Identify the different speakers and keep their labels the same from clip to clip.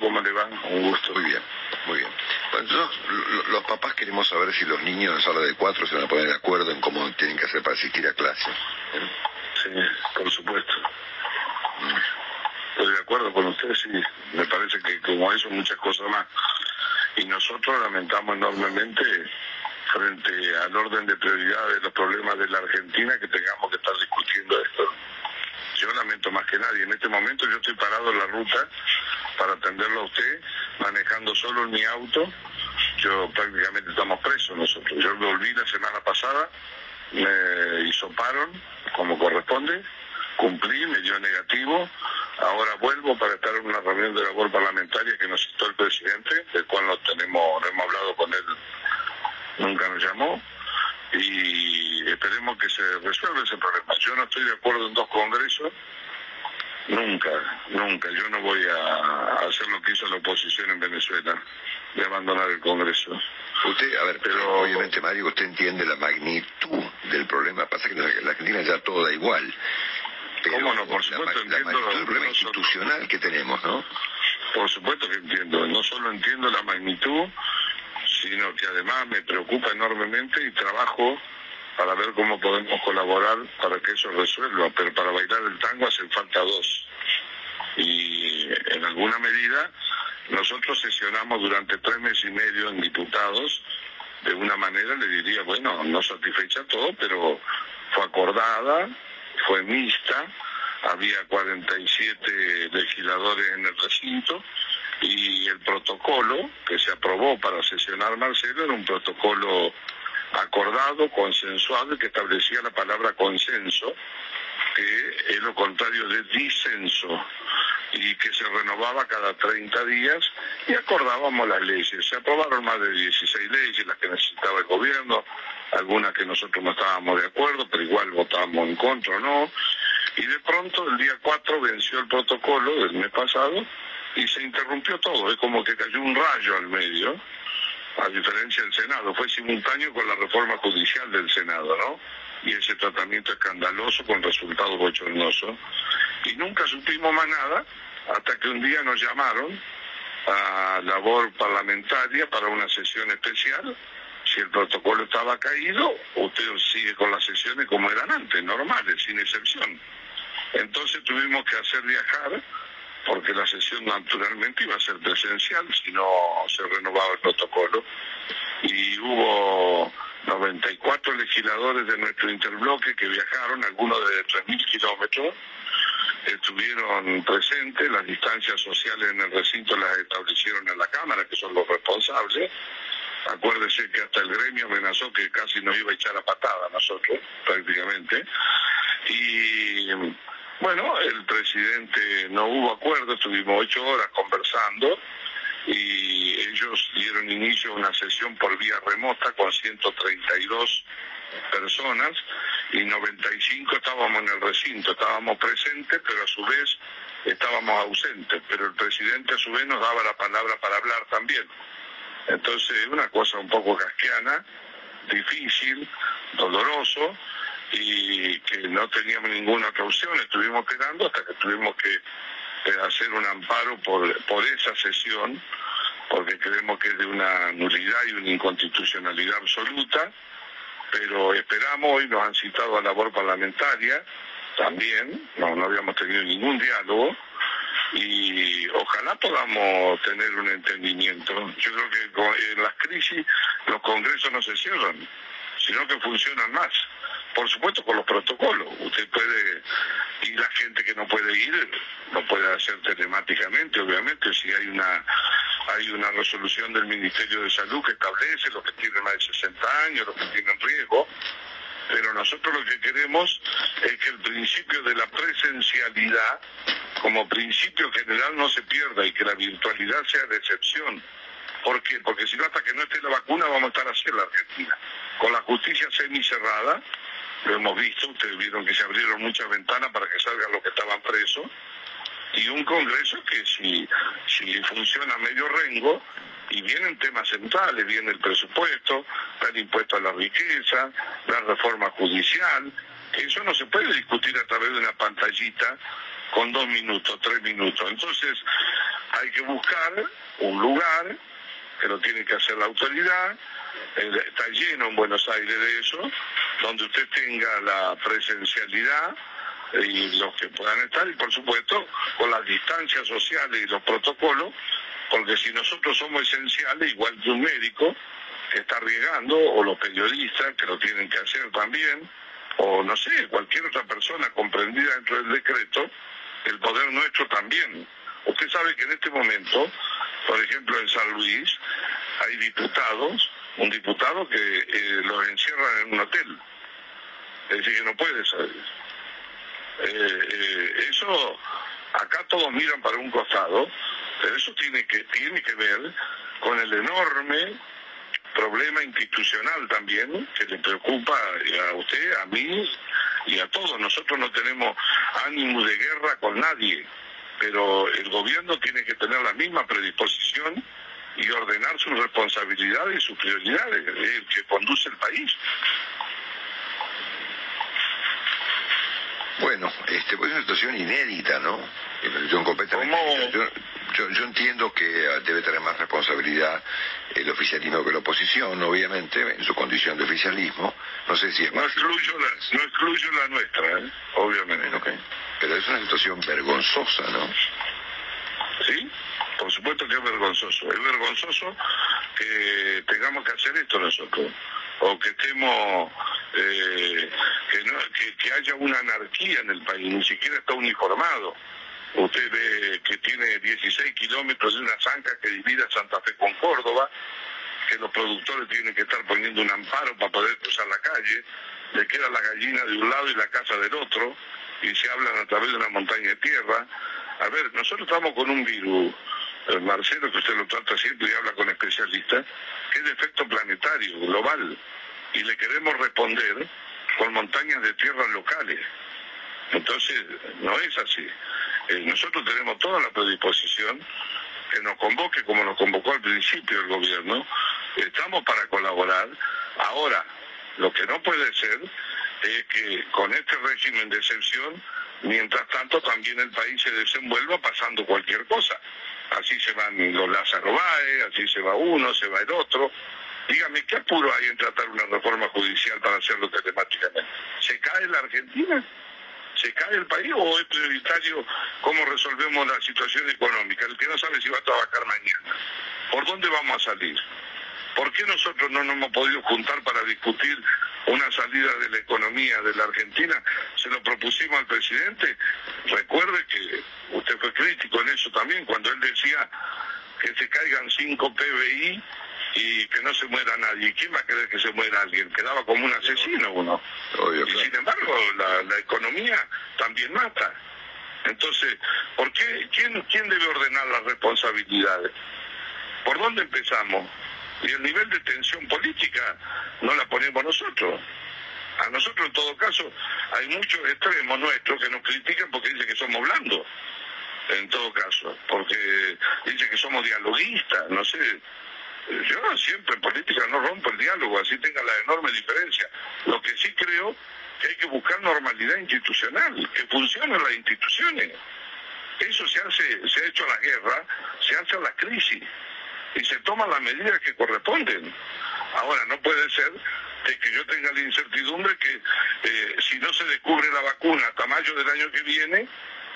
Speaker 1: ¿Cómo le va?
Speaker 2: Un gusto.
Speaker 1: Muy bien, muy bien. Bueno, nosotros, lo- los papás queremos saber si los niños en la sala de cuatro se van a poner de acuerdo en cómo tienen que hacer para asistir a clase. ¿eh?
Speaker 2: Sí, por supuesto. Estoy de acuerdo con usted, sí. Me parece que como eso muchas cosas más. Y nosotros lamentamos enormemente frente al orden de prioridad de los problemas de la Argentina que tengamos que estar discutiendo esto. Yo lamento más que nadie. En este momento yo estoy parado en la ruta para atenderlo a usted, manejando solo en mi auto. Yo prácticamente estamos presos nosotros. Yo volví la semana pasada, me hisoparon como corresponde, cumplí, me dio negativo. Ahora vuelvo para estar en una reunión de labor parlamentaria que nos citó el presidente, del cual no tenemos, no hemos hablado con él, nunca nos llamó y esperemos que se resuelva ese problema. Yo no estoy de acuerdo en dos congresos, nunca, nunca. Yo no voy a hacer lo que hizo la oposición en Venezuela, de abandonar el Congreso.
Speaker 1: Usted, a ver,
Speaker 2: Pero-
Speaker 1: obviamente, Mario, usted entiende la magnitud del problema. Pasa que en la Argentina ya todo da igual. Pero
Speaker 2: ¿Cómo no? Por supuesto,
Speaker 1: la,
Speaker 2: entiendo
Speaker 1: del problema institucional que tenemos, ¿no?
Speaker 2: Por supuesto que entiendo, no solo entiendo la magnitud, sino que además me preocupa enormemente y trabajo para ver cómo podemos colaborar para que eso resuelva, pero para bailar el tango hacen falta dos. Y en alguna medida nosotros sesionamos durante tres meses y medio en diputados, de una manera le diría, bueno, no satisfecha todo, pero fue acordada, fue mixta, había 47 legisladores en el recinto y el protocolo que se aprobó para sesionar Marcelo era un protocolo acordado, consensuado, que establecía la palabra consenso, que es lo contrario de disenso, y que se renovaba cada 30 días, y acordábamos las leyes. Se aprobaron más de 16 leyes, las que necesitaba el gobierno, algunas que nosotros no estábamos de acuerdo, pero igual votábamos en contra o no, y de pronto el día 4 venció el protocolo del mes pasado y se interrumpió todo, es como que cayó un rayo al medio, a diferencia del Senado, fue simultáneo con la reforma judicial del Senado, ¿no? Y ese tratamiento escandaloso con resultados bochornosos. Y nunca supimos más nada hasta que un día nos llamaron a labor parlamentaria para una sesión especial. Si el protocolo estaba caído, usted sigue con las sesiones como eran antes, normales, sin excepción. Entonces tuvimos que hacer viajar porque la sesión naturalmente iba a ser presencial si no se renovaba el protocolo. Y hubo 94 legisladores de nuestro interbloque que viajaron, algunos de 3.000 kilómetros, estuvieron presentes, las distancias sociales en el recinto las establecieron en la Cámara, que son los responsables. Acuérdese que hasta el gremio amenazó que casi nos iba a echar a patada a nosotros, prácticamente. Y bueno, el presidente no hubo acuerdo, estuvimos ocho horas conversando y ellos dieron inicio a una sesión por vía remota con 132 personas y 95 estábamos en el recinto, estábamos presentes, pero a su vez estábamos ausentes, pero el presidente a su vez nos daba la palabra para hablar también. Entonces, una cosa un poco casquiana, difícil, doloroso, y que no teníamos ninguna otra estuvimos esperando hasta que tuvimos que eh, hacer un amparo por, por esa sesión, porque creemos que es de una nulidad y una inconstitucionalidad absoluta, pero esperamos, hoy nos han citado a labor parlamentaria, también, no, no habíamos tenido ningún diálogo, y ojalá podamos tener un entendimiento. Yo creo que en las crisis los congresos no se cierran, sino que funcionan más. Por supuesto con los protocolos. Usted puede, y la gente que no puede ir, lo puede hacer telemáticamente, obviamente, si hay una hay una resolución del Ministerio de Salud que establece los que tienen más de 60 años, los que tienen riesgo, pero nosotros lo que queremos es que el principio de la presencialidad como principio general no se pierda y que la virtualidad sea de excepción. ¿Por qué? Porque si no, hasta que no esté la vacuna, vamos a estar así en la Argentina. Con la justicia semicerrada, lo hemos visto, ustedes vieron que se abrieron muchas ventanas para que salgan los que estaban presos, y un Congreso que si, si funciona medio rengo, y vienen temas centrales, viene el presupuesto, el impuesto a la riqueza, la reforma judicial, eso no se puede discutir a través de una pantallita con dos minutos, tres minutos. Entonces hay que buscar un lugar que lo tiene que hacer la autoridad, eh, está lleno en Buenos Aires de eso, donde usted tenga la presencialidad y los que puedan estar, y por supuesto con las distancias sociales y los protocolos, porque si nosotros somos esenciales, igual que un médico que está arriesgando, o los periodistas que lo tienen que hacer también, o no sé, cualquier otra persona comprendida dentro del decreto, el poder nuestro también. Usted sabe que en este momento, por ejemplo en San Luis, hay diputados, un diputado que eh, los encierran en un hotel. Es decir, que no puede salir. Eh, eh, eso, acá todos miran para un costado, pero eso tiene que, tiene que ver con el enorme problema institucional también que le preocupa a usted, a mí y a todos. Nosotros no tenemos ánimo de guerra con nadie, pero el gobierno tiene que tener la misma predisposición y ordenar sus responsabilidades y sus prioridades, el que conduce el país.
Speaker 1: Bueno, este, pues es una situación inédita, ¿no? Yo, yo, entiendo que ah, debe tener más responsabilidad el oficialismo que la oposición, obviamente, en su condición de oficialismo. No sé si es.
Speaker 2: No excluyo la, no excluyo la nuestra, ¿eh? obviamente.
Speaker 1: Okay. Pero es una situación vergonzosa, ¿no?
Speaker 2: Sí, por supuesto que es vergonzoso. Es vergonzoso que tengamos que hacer esto nosotros o que estemos eh, que, que, haya una anarquía en el país, ni siquiera está uniformado. Usted ve que tiene 16 kilómetros de una zanja que divide Santa Fe con Córdoba, que los productores tienen que estar poniendo un amparo para poder cruzar la calle, le queda la gallina de un lado y la casa del otro, y se hablan a través de una montaña de tierra. A ver, nosotros estamos con un virus, eh, Marcelo, que usted lo trata siempre y habla con especialistas, que es de efecto planetario, global, y le queremos responder con montañas de tierras locales. Entonces, no es así. Eh, nosotros tenemos toda la predisposición que nos convoque como nos convocó al principio el gobierno. Estamos para colaborar. Ahora, lo que no puede ser es que con este régimen de excepción, mientras tanto también el país se desenvuelva pasando cualquier cosa. Así se van los Lázaro así se va uno, se va el otro. Dígame, ¿qué apuro hay en tratar una reforma judicial para hacerlo telemáticamente? ¿Se cae la Argentina? ¿Se cae el país o es prioritario cómo resolvemos la situación económica? El que no sabe si va a trabajar mañana. ¿Por dónde vamos a salir? ¿Por qué nosotros no nos hemos podido juntar para discutir una salida de la economía de la Argentina? Se lo propusimos al presidente. Recuerde que usted fue crítico en eso también, cuando él decía que se caigan cinco PBI y que no se muera nadie. ¿Quién va a querer que se muera alguien? Quedaba como un asesino uno. y sin embargo, la, economía también mata. Entonces, ¿por qué? ¿Quién, ¿Quién debe ordenar las responsabilidades? ¿Por dónde empezamos? Y el nivel de tensión política no la ponemos nosotros. A nosotros, en todo caso, hay muchos extremos nuestros que nos critican porque dicen que somos blandos, en todo caso, porque dicen que somos dialoguistas, no sé, yo siempre en política no rompo el diálogo, así tenga la enorme diferencia. Lo que sí creo que hay que buscar normalidad institucional, que funcionen las instituciones. Eso se hace, se ha hecho a la guerra, se hace a la crisis y se toman las medidas que corresponden. Ahora, no puede ser que yo tenga la incertidumbre que eh, si no se descubre la vacuna hasta mayo del año que viene,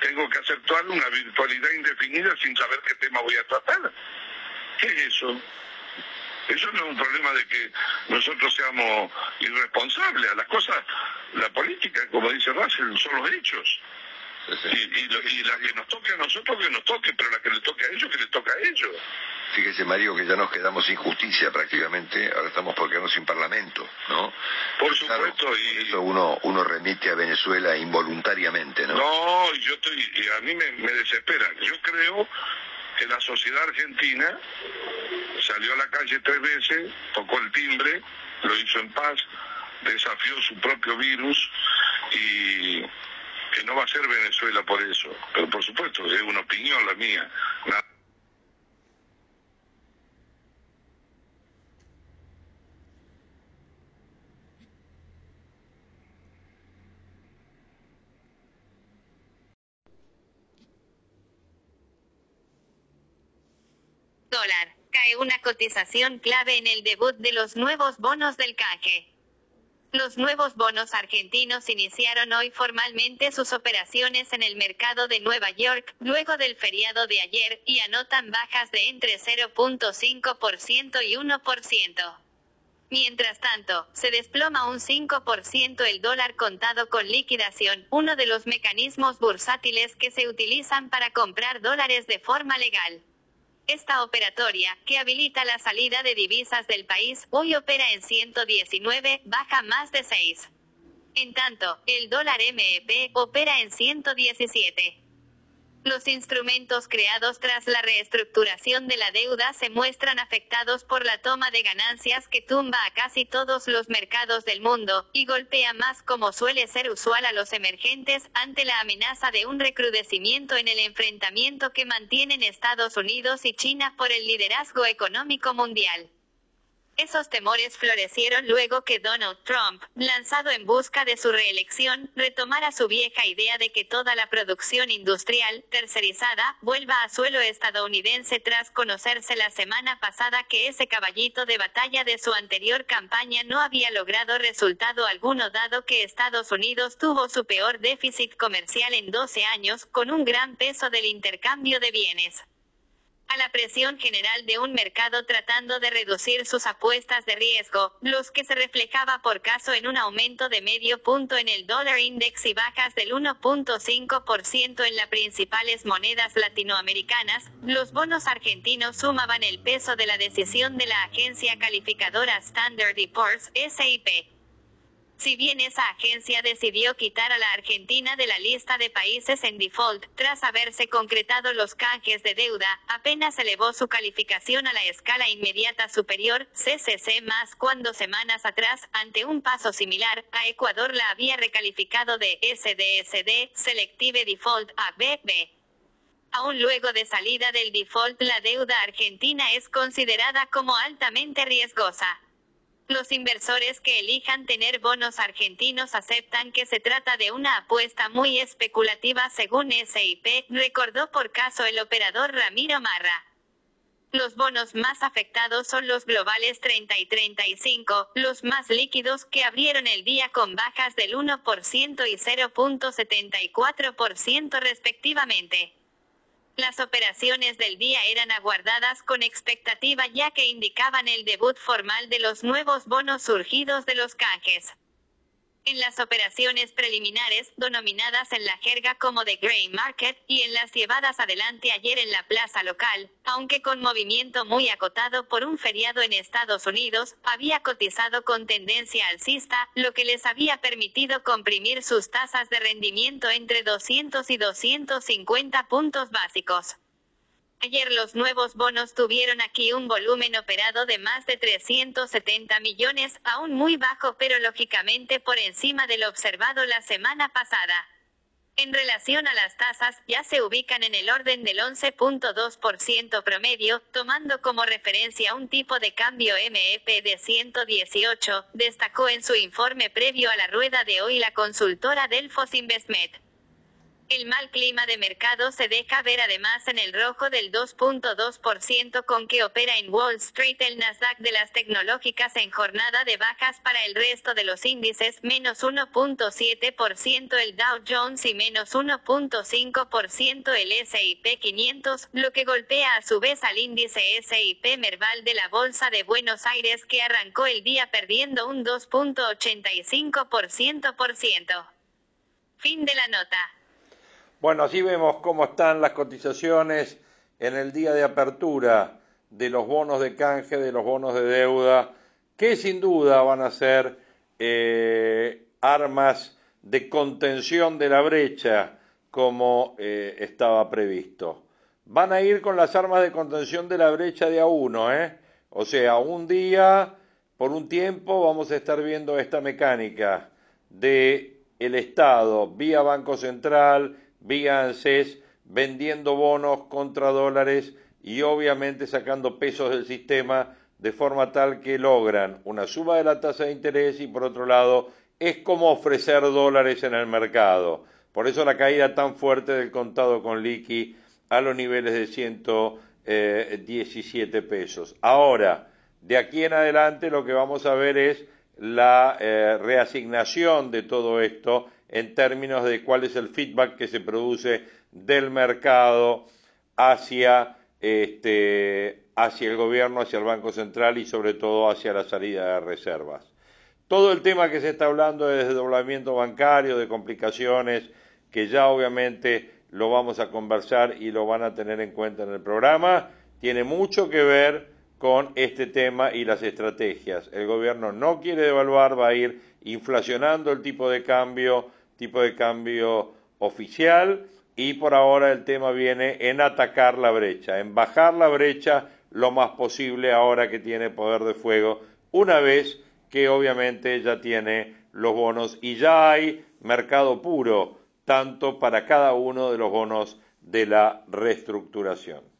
Speaker 2: tengo que aceptar una virtualidad indefinida sin saber qué tema voy a tratar. ¿Qué es eso? Eso no es un problema de que nosotros seamos irresponsables. A las cosas, la política, como dice Russell, son los hechos. Y, la que nos toque a nosotros, que nos toque, pero la que le toque a ellos, que le toque a ellos.
Speaker 1: Fíjese, Mario, que ya nos quedamos sin justicia prácticamente, ahora estamos por quedarnos sin parlamento, ¿no?
Speaker 2: Por supuesto, y...
Speaker 1: Eso uno, uno remite a Venezuela involuntariamente, ¿no?
Speaker 2: No, yo estoy, a mí me, me desespera. Yo creo que la sociedad argentina salió a la calle tres veces, tocó el timbre, lo hizo en paz, desafió su propio virus y no va a ser Venezuela por eso. Pero por supuesto, es una opinión la mía.
Speaker 3: Dólar. Cae una cotización clave en el debut de los nuevos bonos del canje. Los nuevos bonos argentinos iniciaron hoy formalmente sus operaciones en el mercado de Nueva York, luego del feriado de ayer, y anotan bajas de entre 0.5% y 1%. Mientras tanto, se desploma un 5% el dólar contado con liquidación, uno de los mecanismos bursátiles que se utilizan para comprar dólares de forma legal. Esta operatoria, que habilita la salida de divisas del país, hoy opera en 119, baja más de 6. En tanto, el dólar MEP opera en 117. Los instrumentos creados tras la reestructuración de la deuda se muestran afectados por la toma de ganancias que tumba a casi todos los mercados del mundo, y golpea más como suele ser usual a los emergentes, ante la amenaza de un recrudecimiento en el enfrentamiento que mantienen Estados Unidos y China por el liderazgo económico mundial. Esos temores florecieron luego que Donald Trump, lanzado en busca de su reelección, retomara su vieja idea de que toda la producción industrial, tercerizada, vuelva a suelo estadounidense tras conocerse la semana pasada que ese caballito de batalla de su anterior campaña no había logrado resultado alguno dado que Estados Unidos tuvo su peor déficit comercial en 12 años, con un gran peso del intercambio de bienes a la presión general de un mercado tratando de reducir sus apuestas de riesgo, los que se reflejaba por caso en un aumento de medio punto en el dólar index y bajas del 1.5% en las principales monedas latinoamericanas, los bonos argentinos sumaban el peso de la decisión de la agencia calificadora Standard Poor's, SIP si bien esa agencia decidió quitar a la Argentina de la lista de países en default, tras haberse concretado los canjes de deuda, apenas elevó su calificación a la escala inmediata superior, CCC más cuando semanas atrás, ante un paso similar, a Ecuador la había recalificado de SDSD, Selective Default, a BB. Aún luego de salida del default, la deuda argentina es considerada como altamente riesgosa. Los inversores que elijan tener bonos argentinos aceptan que se trata de una apuesta muy especulativa según SIP, recordó por caso el operador Ramiro Marra. Los bonos más afectados son los globales 30 y 35, los más líquidos que abrieron el día con bajas del 1% y 0.74% respectivamente. Las operaciones del día eran aguardadas con expectativa ya que indicaban el debut formal de los nuevos bonos surgidos de los canjes en las operaciones preliminares, denominadas en la jerga como de Grey Market, y en las llevadas adelante ayer en la plaza local, aunque con movimiento muy acotado por un feriado en Estados Unidos, había cotizado con tendencia alcista, lo que les había permitido comprimir sus tasas de rendimiento entre 200 y 250 puntos básicos. Ayer los nuevos bonos tuvieron aquí un volumen operado de más de 370 millones, aún muy bajo pero lógicamente por encima de lo observado la semana pasada. En relación a las tasas, ya se ubican en el orden del 11.2% promedio, tomando como referencia un tipo de cambio MEP de 118, destacó en su informe previo a la rueda de hoy la consultora Delfos Investment. El mal clima de mercado se deja ver además en el rojo del 2.2% con que opera en Wall Street el Nasdaq de las tecnológicas en jornada de bajas para el resto de los índices, menos 1.7% el Dow Jones y menos 1.5% el S&P 500, lo que golpea a su vez al índice S&P Merval de la Bolsa de Buenos Aires que arrancó el día perdiendo un 2.85%. Fin de la nota.
Speaker 4: Bueno, así vemos cómo están las cotizaciones en el día de apertura de los bonos de canje, de los bonos de deuda, que sin duda van a ser eh, armas de contención de la brecha como eh, estaba previsto. Van a ir con las armas de contención de la brecha de a uno, ¿eh? O sea, un día, por un tiempo, vamos a estar viendo esta mecánica de el Estado vía Banco Central, vía vendiendo bonos contra dólares y obviamente sacando pesos del sistema de forma tal que logran una suba de la tasa de interés y por otro lado es como ofrecer dólares en el mercado. Por eso la caída tan fuerte del contado con liqui a los niveles de 117 pesos. Ahora, de aquí en adelante lo que vamos a ver es la eh, reasignación de todo esto en términos de cuál es el feedback que se produce del mercado hacia, este, hacia el gobierno, hacia el Banco Central y sobre todo hacia la salida de reservas. Todo el tema que se está hablando de desdoblamiento bancario, de complicaciones, que ya obviamente lo vamos a conversar y lo van a tener en cuenta en el programa, tiene mucho que ver con este tema y las estrategias. El gobierno no quiere devaluar, va a ir inflacionando el tipo de cambio, tipo de cambio oficial y por ahora el tema viene en atacar la brecha, en bajar la brecha lo más posible ahora que tiene poder de fuego, una vez que obviamente ya tiene los bonos y ya hay mercado puro tanto para cada uno de los bonos de la reestructuración.